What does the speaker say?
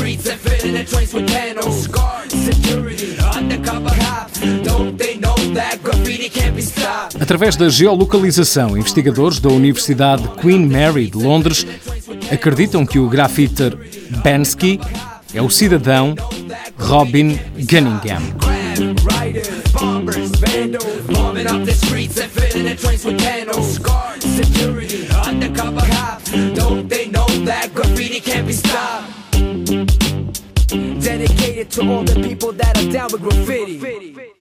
streets and filling the trains with panels. Guards, security, undercover cops. Don't they Através da geolocalização, investigadores da Universidade Queen Mary de Londres acreditam que o grafiter Bansky é o cidadão Robin stopped? Dedicated to all the people that are down with graffiti.